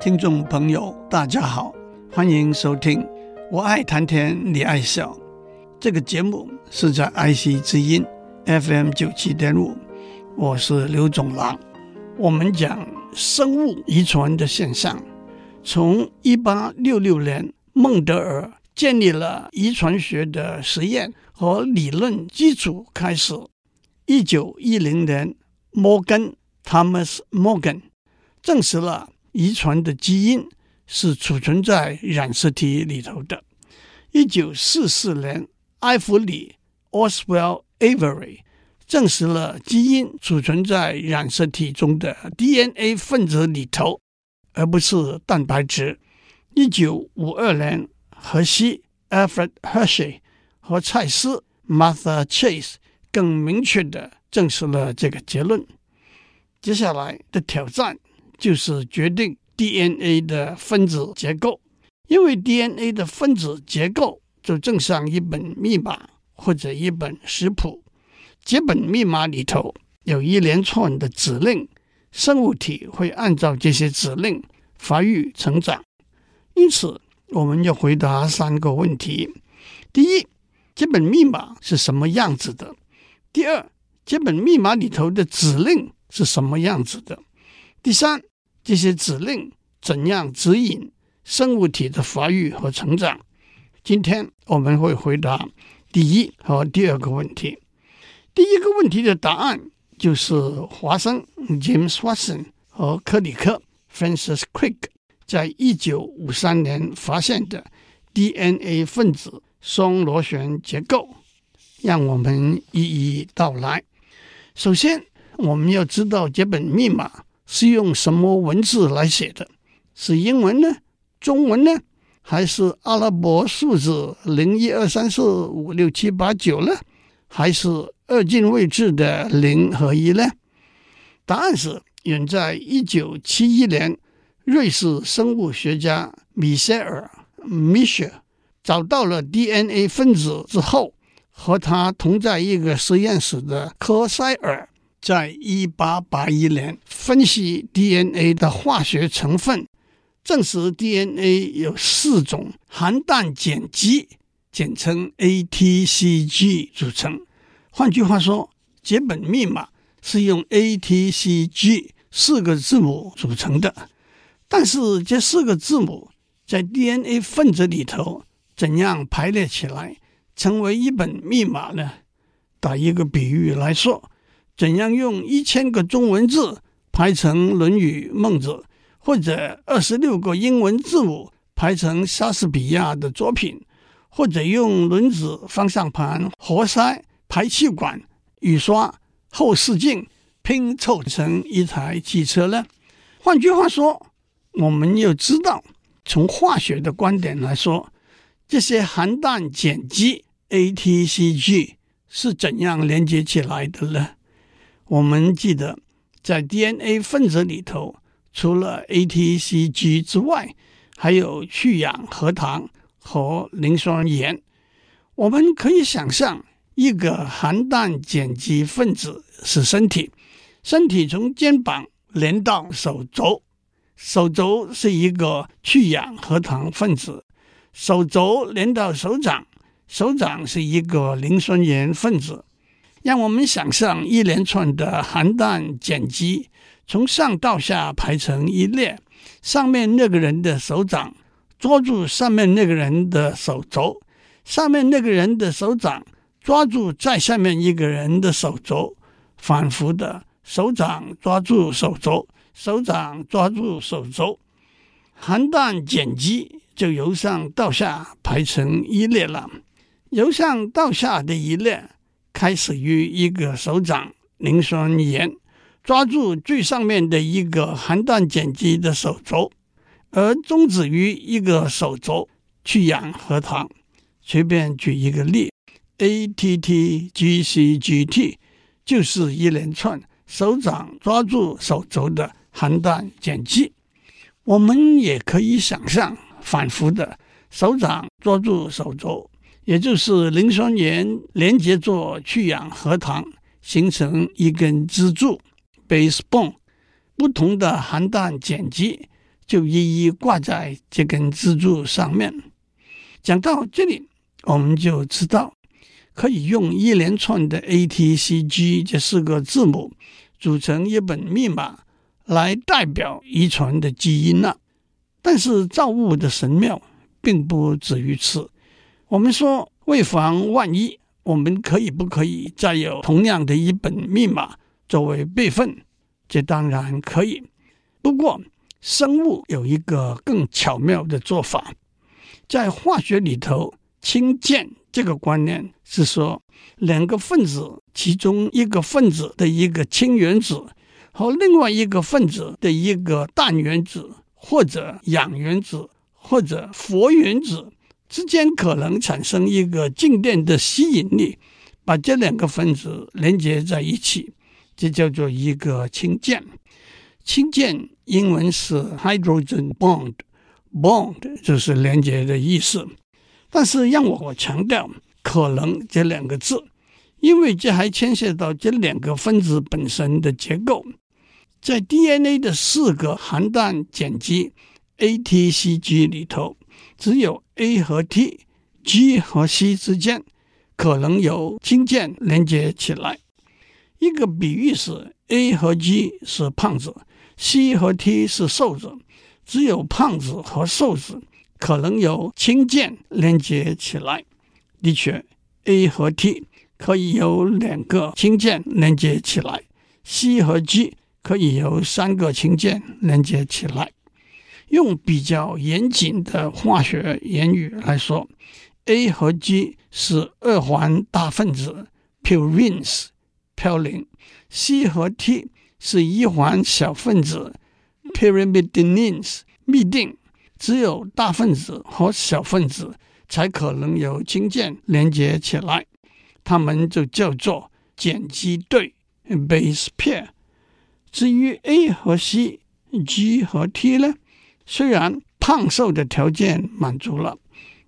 听众朋友，大家好，欢迎收听《我爱谈天你爱笑》这个节目，是在爱惜之音 FM 九七点五，我是刘总郎。我们讲生物遗传的现象，从一八六六年孟德尔建立了遗传学的实验和理论基础开始，一九一零年，摩根 Thomas Morgan 证实了。遗传的基因是储存在染色体里头的。一九四四年，埃弗里 （Oswell Avery） 证实了基因储存在染色体中的 DNA 分子里头，而不是蛋白质。一九五二年，荷西 （Alfred Hershey） 和蔡司 （Martha Chase） 更明确的证实了这个结论。接下来的挑战。就是决定 DNA 的分子结构，因为 DNA 的分子结构就正像一本密码或者一本食谱，这本密码里头有一连串的指令，生物体会按照这些指令发育成长。因此，我们要回答三个问题：第一，这本密码是什么样子的？第二，这本密码里头的指令是什么样子的？第三。这些指令怎样指引生物体的发育和成长？今天我们会回答第一和第二个问题。第一个问题的答案就是华生 James Watson 和克里克 Francis Crick 在一九五三年发现的 DNA 分子双螺旋结构。让我们一一道来。首先，我们要知道这本密码。是用什么文字来写的？是英文呢？中文呢？还是阿拉伯数字零一二三四五六七八九呢？还是二进位制的零和一呢？答案是，远在一九七一年，瑞士生物学家米歇尔 m i c h e 找到了 DNA 分子之后，和他同在一个实验室的科塞尔。在一八八一年，分析 DNA 的化学成分，证实 DNA 有四种含氮碱基，简称 ATCG 组成。换句话说，这本密码是用 ATCG 四个字母组成的。但是，这四个字母在 DNA 分子里头怎样排列起来，成为一本密码呢？打一个比喻来说。怎样用一千个中文字排成《论语》《孟子》，或者二十六个英文字母排成莎士比亚的作品，或者用轮子、方向盘、活塞、排气管、雨刷、后视镜拼凑成一台汽车呢？换句话说，我们要知道，从化学的观点来说，这些含氮碱基 ATCG 是怎样连接起来的呢？我们记得，在 DNA 分子里头，除了 ATCG 之外，还有去氧核糖和磷酸盐。我们可以想象，一个含氮碱基分子是身体，身体从肩膀连到手肘，手肘是一个去氧核糖分子，手肘连到手掌，手掌是一个磷酸盐分子。让我们想象一连串的含氮碱基从上到下排成一列，上面那个人的手掌抓住上面那个人的手肘，上面那个人的手掌抓住再下面一个人的手肘，反复的手掌抓住手肘，手掌抓住手肘，含氮碱基就由上到下排成一列了，由上到下的一列。开始于一个手掌磷酸盐抓住最上面的一个含氮碱基的手轴，而终止于一个手轴去氧核糖。随便举一个例，ATTGCGT 就是一连串手掌抓住手轴的含氮碱基。我们也可以想象反复的手掌抓住手轴。也就是磷酸盐连接做去氧核糖，形成一根支柱 （base bone）。不同的含氮碱基就一一挂在这根支柱上面。讲到这里，我们就知道可以用一连串的 A、T、C、G 这四个字母组成一本密码来代表遗传的基因了。但是造物的神妙并不止于此。我们说，为防万一，我们可以不可以再有同样的一本密码作为备份？这当然可以。不过，生物有一个更巧妙的做法，在化学里头，氢键这个观念是说，两个分子其中一个分子的一个氢原子和另外一个分子的一个氮原子，或者氧原子，或者氟原子之间可能产生一个静电的吸引力，把这两个分子连接在一起，这叫做一个氢键。氢键英文是 hydrogen bond，bond 就是连接的意思。但是让我强调“可能”这两个字，因为这还牵涉到这两个分子本身的结构。在 DNA 的四个含氮碱基 A、T、C、G 里头，只有 A 和 T、G 和 C 之间可能有氢键连接起来。一个比喻是 A 和 G 是胖子。C 和 T 是瘦子，只有胖子和瘦子可能由氢键连接起来。的确，A 和 T 可以由两个氢键连接起来，C 和 G 可以由三个氢键连接起来。用比较严谨的化学言语来说，A 和 G 是二环大分子 purines 嘌呤，C 和 T。是一环小分子 pyrimidines 嘧啶，只有大分子和小分子才可能由氢键连接起来，它们就叫做碱基对 base pair。至于 A 和 C、G 和 T 呢？虽然胖瘦的条件满足了，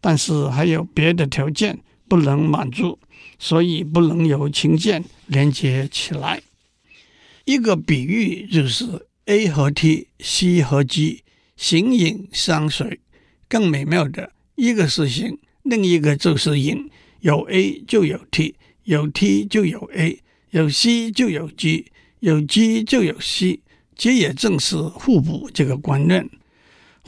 但是还有别的条件不能满足，所以不能由氢键连接起来。一个比喻就是 A 和 T、C 和 G 形影相随。更美妙的，一个是形，另一个就是影。有 A 就有 T，有 T 就有 A，有 C 就有 G，有 G 就有 C。这也正是互补这个观念。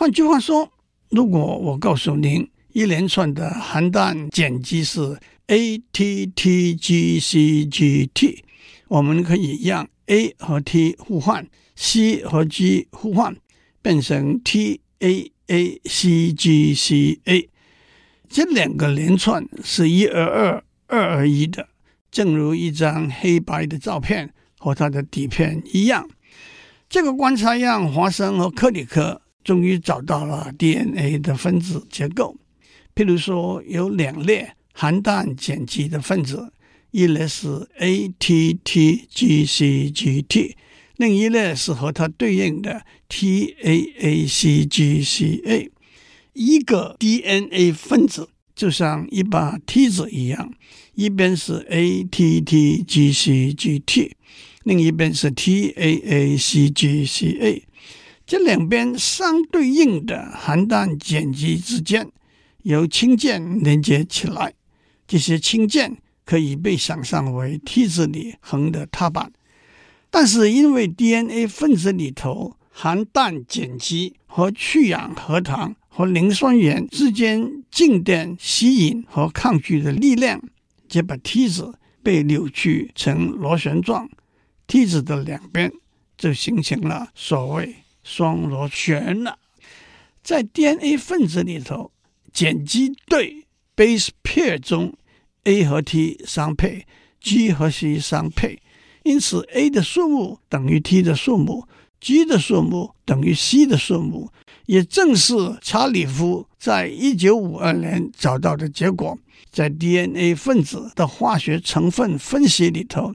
换句话说，如果我告诉您一连串的含氮碱基是 A T T G C G T，我们可以让 A 和 T 互换，C 和 G 互换，变成 T A A C G C A。这两个连串是一而二，二而一的，正如一张黑白的照片和它的底片一样。这个观察让华生和克里克终于找到了 DNA 的分子结构。譬如说，有两列含氮碱基的分子。一列是 A T T G C G T，另一列是和它对应的 T A A C G C A。一个 DNA 分子就像一把梯子一样，一边是 A T T G C G T，另一边是 T A A C G C A。这两边相对应的含氮碱基之间由氢键连接起来，这些氢键。可以被想象为梯子里横的踏板，但是因为 DNA 分子里头含氮碱基和去氧核糖和磷酸盐之间静电吸引和抗拒的力量，这把梯子被扭曲成螺旋状，梯子的两边就形成了所谓双螺旋了。在 DNA 分子里头，碱基对 base pair 中。A 和 T 相配，G 和 C 相配，因此 A 的数目等于 T 的数目，G 的数目等于 C 的数目。也正是查理夫在一九五二年找到的结果。在 DNA 分子的化学成分分析里头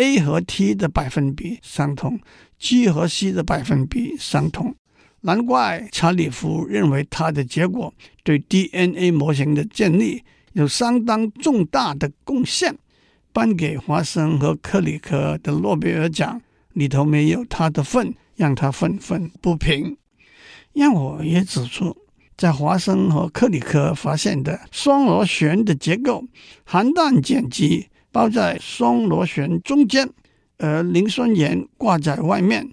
，A 和 T 的百分比相同，G 和 C 的百分比相同。难怪查理夫认为他的结果对 DNA 模型的建立。有相当重大的贡献，颁给华生和克里克的诺贝尔奖里头没有他的份，让他愤愤不平。让我也指出，在华生和克里克发现的双螺旋的结构，含氮碱基包在双螺旋中间，而磷酸盐挂在外面。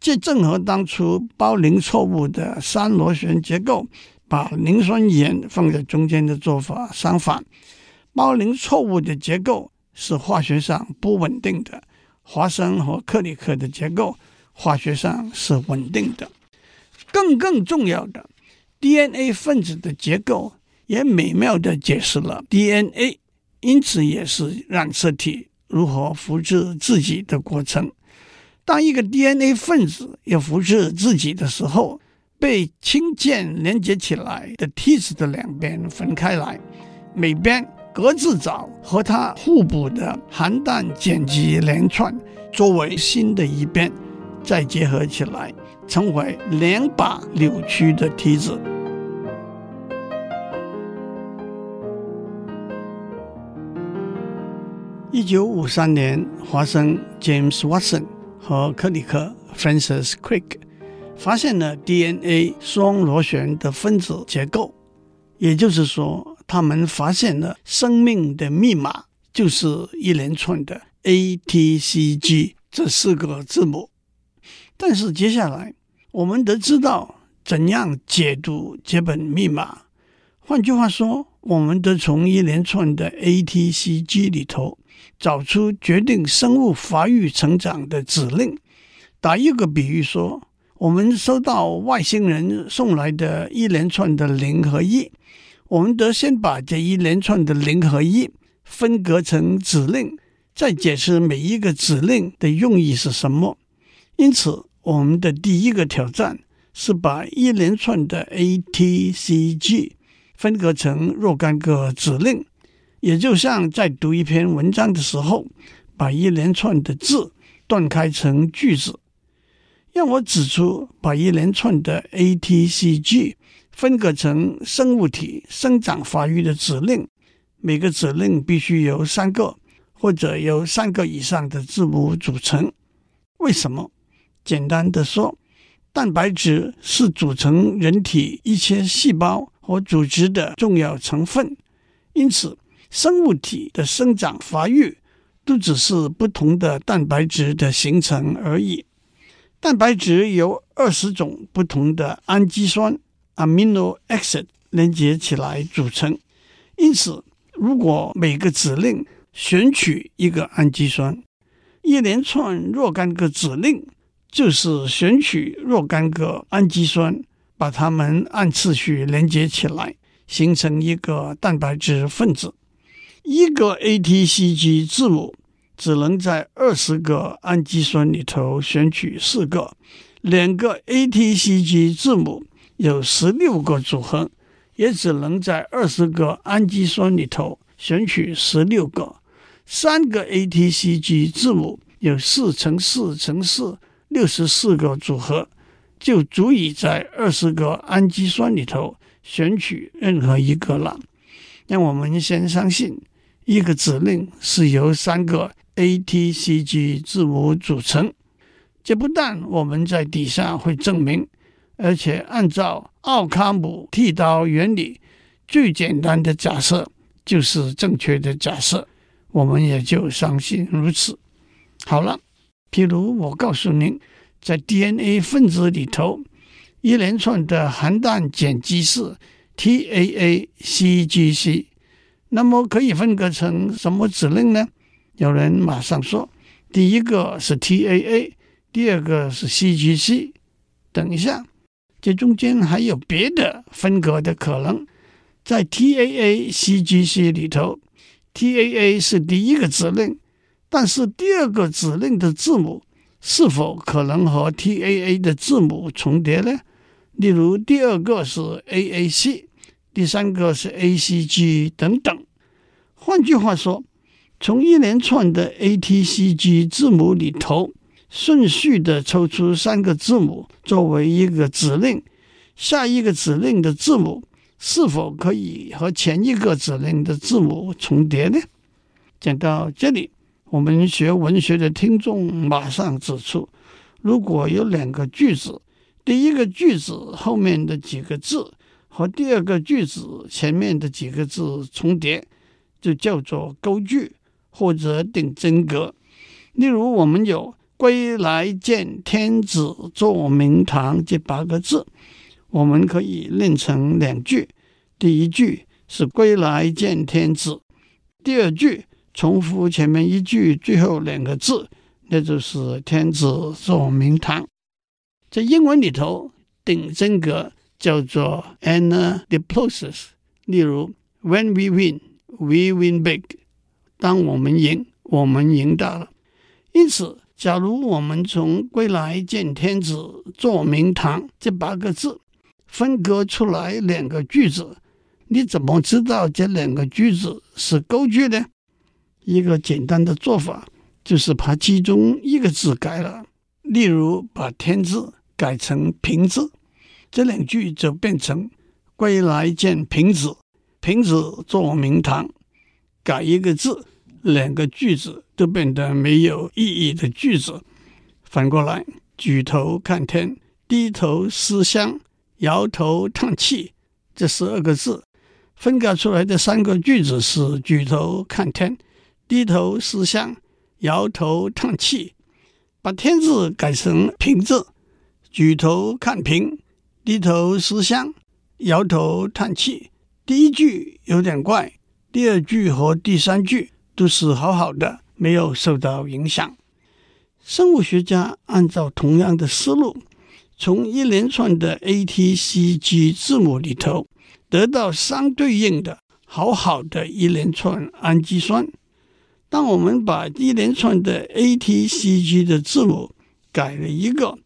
这正和当初包磷错误的三螺旋结构，把磷酸盐放在中间的做法相反。包磷错误的结构是化学上不稳定的，华生和克里克的结构化学上是稳定的。更更重要的，DNA 分子的结构也美妙地解释了 DNA，因此也是染色体如何复制自己的过程。当一个 DNA 分子要复制自己的时候，被氢键连接起来的梯子的两边分开来，每边各自找和它互补的含氮碱基连串作为新的一边，再结合起来。成为两把扭曲的梯子。一九五三年，华生 James Watson 和克里克 Francis Crick 发现了 DNA 双螺旋的分子结构，也就是说，他们发现了生命的密码就是一连串的 A、T、C、G 这四个字母。但是接下来，我们得知道怎样解读这本密码。换句话说，我们得从一连串的 A、T、C、G 里头找出决定生物发育成长的指令。打一个比喻说，我们收到外星人送来的一连串的零和一，我们得先把这一连串的零和一分割成指令，再解释每一个指令的用意是什么。因此，我们的第一个挑战是把一连串的 A、T、C、G 分割成若干个指令，也就像在读一篇文章的时候，把一连串的字断开成句子。让我指出，把一连串的 A、T、C、G 分割成生物体生长发育的指令，每个指令必须由三个或者由三个以上的字母组成。为什么？简单的说，蛋白质是组成人体一切细胞和组织的重要成分，因此生物体的生长发育都只是不同的蛋白质的形成而已。蛋白质由二十种不同的氨基酸 （amino acid） 连接起来组成，因此如果每个指令选取一个氨基酸，一连串若干个指令。就是选取若干个氨基酸，把它们按次序连接起来，形成一个蛋白质分子。一个 ATCG 字母只能在二十个氨基酸里头选取四个，两个 ATCG 字母有十六个组合，也只能在二十个氨基酸里头选取十六个。三个 ATCG 字母有四乘四乘四。六十四个组合就足以在二十个氨基酸里头选取任何一个了。让我们先相信一个指令是由三个 A、T、C、G 字母组成。这不但我们在底下会证明，而且按照奥卡姆剃刀原理，最简单的假设就是正确的假设，我们也就相信如此。好了。譬如我告诉您，在 DNA 分子里头，一连串的含氮碱基是 TAACGC，那么可以分割成什么指令呢？有人马上说，第一个是 TAA，第二个是 CGC。等一下，这中间还有别的分割的可能。在 TAACGC 里头，TAA 是第一个指令。但是第二个指令的字母是否可能和 TAA 的字母重叠呢？例如，第二个是 AAC，第三个是 ACG 等等。换句话说，从一连串的 ATCG 字母里头顺序的抽出三个字母作为一个指令，下一个指令的字母是否可以和前一个指令的字母重叠呢？讲到这里。我们学文学的听众马上指出，如果有两个句子，第一个句子后面的几个字和第二个句子前面的几个字重叠，就叫做勾句或者顶真格。例如，我们有“归来见天子坐明堂”这八个字，我们可以练成两句。第一句是“归来见天子”，第二句重复前面一句最后两个字，那就是“天子坐明堂”。在英文里头，顶真格叫做 “an diplosis”。例如，When we win, we win big。当我们赢，我们赢大了。因此，假如我们从“归来见天子，坐明堂”这八个字分割出来两个句子，你怎么知道这两个句子是勾句呢？一个简单的做法就是把其中一个字改了，例如把“天”字。改成平字，这两句就变成“归来见平子，瓶子做名堂”。改一个字，两个句子都变得没有意义的句子。反过来，举头看天，低头思乡，摇头叹气，这十二个字分割出来的三个句子是：举头看天，低头思乡，摇头叹气。把“天”字改成平字。举头看平，低头思乡，摇头叹气。第一句有点怪，第二句和第三句都是好好的，没有受到影响。生物学家按照同样的思路，从一连串的 A、T、C、G 字母里头得到相对应的好好的一连串氨基酸。当我们把一连串的 A、T、C、G 的字母改了一个。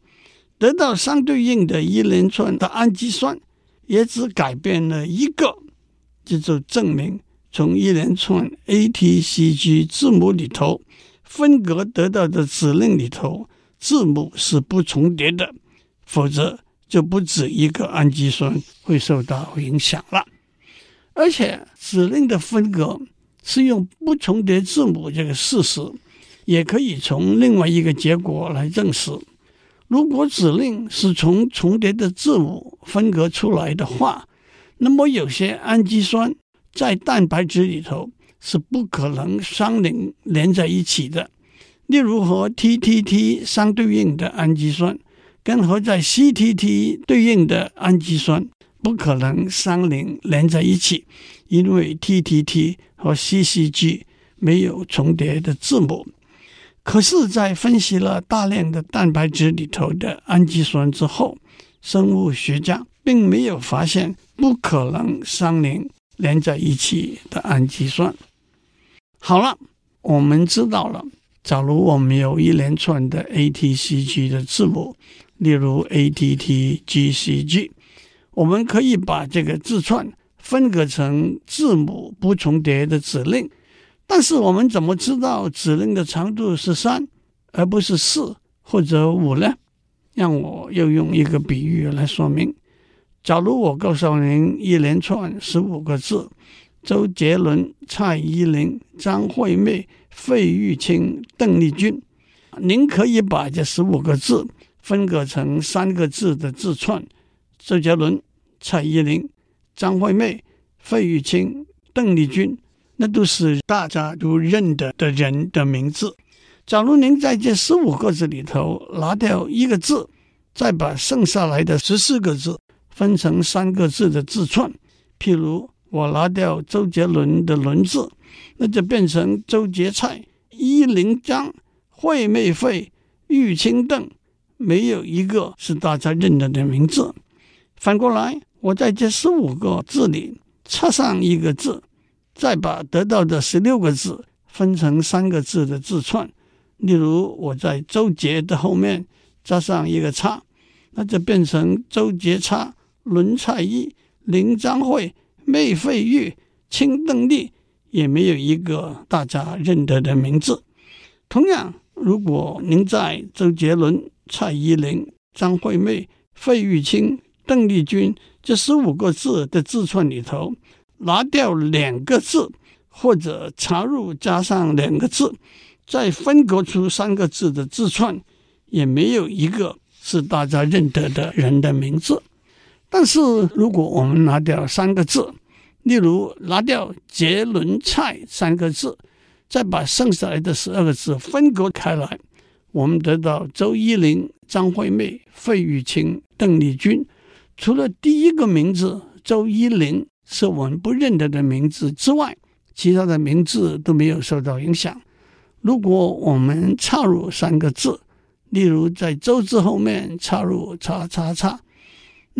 得到相对应的一连串的氨基酸，也只改变了一个，这就证明从一连串 A、T、C、G 字母里头分隔得到的指令里头字母是不重叠的，否则就不止一个氨基酸会受到影响了。而且指令的分隔是用不重叠字母这个事实，也可以从另外一个结果来证实。如果指令是从重叠的字母分隔出来的话，那么有些氨基酸在蛋白质里头是不可能相邻连在一起的。例如和 TTT 相对应的氨基酸，跟和在 CTT 对应的氨基酸不可能相邻连在一起，因为 TTT 和 CCG 没有重叠的字母。可是，在分析了大量的蛋白质里头的氨基酸之后，生物学家并没有发现不可能相连连在一起的氨基酸。好了，我们知道了，假如我们有一连串的 A、T、C、G 的字母，例如 A、T、T、G、C、G，我们可以把这个字串分割成字母不重叠的指令。但是我们怎么知道指令的长度是三，而不是四或者五呢？让我又用一个比喻来说明。假如我告诉您一连串十五个字：周杰伦、蔡依林、张惠妹、费玉清、邓丽君，您可以把这十五个字分割成三个字的字串：周杰伦、蔡依林、张惠妹、费玉清、邓丽君。那都是大家都认得的人的名字。假如您在这十五个字里头拿掉一个字，再把剩下来的十四个字分成三个字的字串，譬如我拿掉周杰伦的“伦”字，那就变成周杰蔡、依林张、惠妹费、玉清邓，没有一个是大家认得的名字。反过来，我在这十五个字里插上一个字。再把得到的十六个字分成三个字的字串，例如我在周杰的后面加上一个叉，那就变成周杰叉、伦蔡依、林张惠、妹费玉、清邓丽，也没有一个大家认得的名字。同样，如果您在周杰伦、蔡依林、张惠妹、费玉清、邓丽君这十五个字的字串里头，拿掉两个字，或者插入加上两个字，再分割出三个字的字串，也没有一个是大家认得的人的名字。但是如果我们拿掉三个字，例如拿掉“杰伦蔡”三个字，再把剩下来的十二个字分割开来，我们得到周伊玲、张惠妹、费玉清、邓丽君。除了第一个名字周伊玲是我们不认得的名字之外，其他的名字都没有受到影响。如果我们插入三个字，例如在周字后面插入叉叉叉。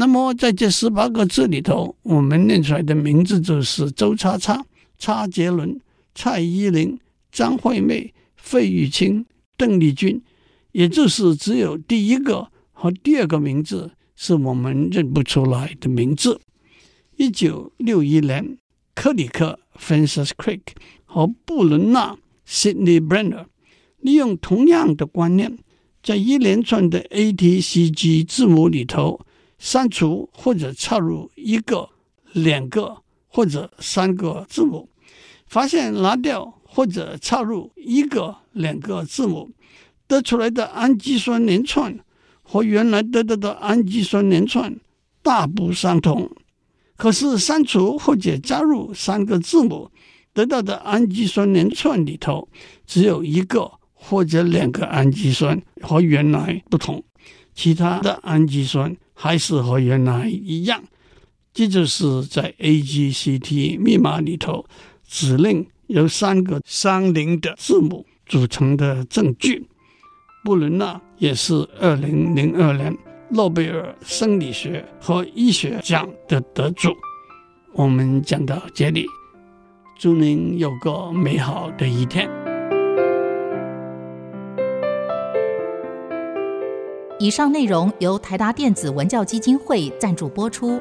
那么，在这十八个字里头，我们念出来的名字就是周叉叉、叉杰伦、蔡依林、张惠妹、费玉清、邓丽君，也就是只有第一个和第二个名字是我们认不出来的名字。一九六一年，克里克 （Francis Crick） 和布伦纳 （Sydney Brenner） 利用同样的观念，在一连串的 A T C G 字母里头。删除或者插入一个、两个或者三个字母，发现拿掉或者插入一个、两个字母，得出来的氨基酸连串和原来得到的氨基酸连串大不相同。可是删除或者加入三个字母，得到的氨基酸连串里头只有一个或者两个氨基酸和原来不同，其他的氨基酸。还是和原来一样，这就是在 AGCT 密码里头指令由三个相邻的字母组成的证据。布伦纳也是二零零二年诺贝尔生理学和医学奖的得主。我们讲到这里，祝您有个美好的一天。以上内容由台达电子文教基金会赞助播出。